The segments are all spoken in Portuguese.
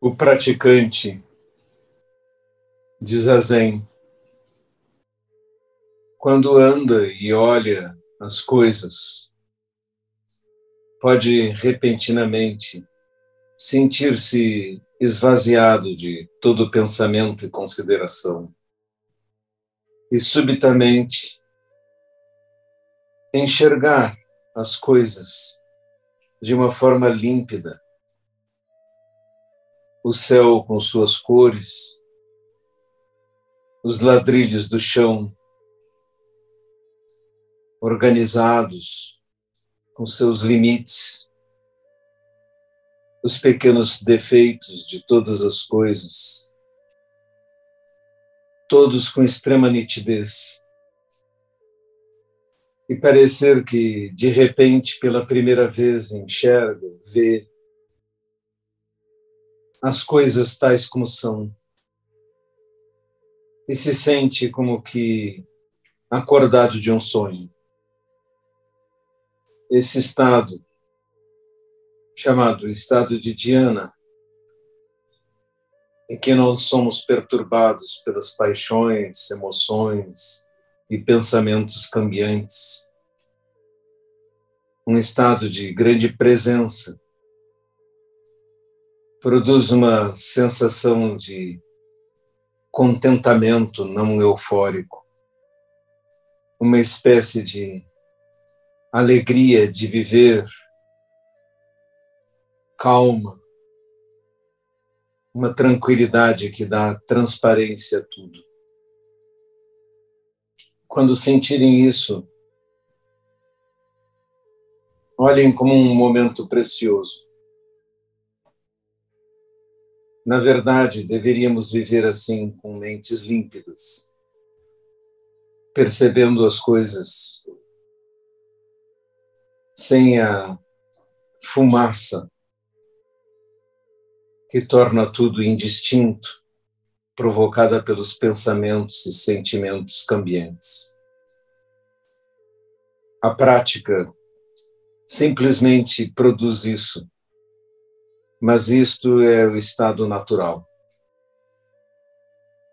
o praticante de zazen, quando anda e olha as coisas, pode repentinamente sentir-se esvaziado de todo pensamento e consideração, e subitamente enxergar as coisas de uma forma límpida o céu com suas cores, os ladrilhos do chão organizados com seus limites, os pequenos defeitos de todas as coisas, todos com extrema nitidez. E parecer que, de repente, pela primeira vez, enxerga, vê as coisas tais como são e se sente como que acordado de um sonho. Esse estado, chamado estado de Diana, em que nós somos perturbados pelas paixões, emoções e pensamentos cambiantes. Um estado de grande presença, produz uma sensação de contentamento não eufórico, uma espécie de alegria de viver, calma, uma tranquilidade que dá transparência a tudo. Quando sentirem isso, olhem como um momento precioso na verdade, deveríamos viver assim, com mentes límpidas, percebendo as coisas sem a fumaça que torna tudo indistinto, provocada pelos pensamentos e sentimentos cambiantes. A prática simplesmente produz isso mas isto é o estado natural.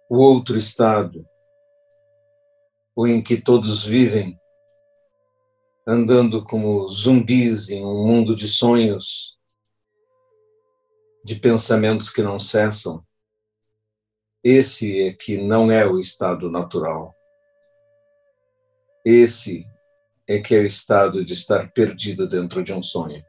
O outro estado, o em que todos vivem, andando como zumbis em um mundo de sonhos, de pensamentos que não cessam, esse é que não é o estado natural. Esse é que é o estado de estar perdido dentro de um sonho.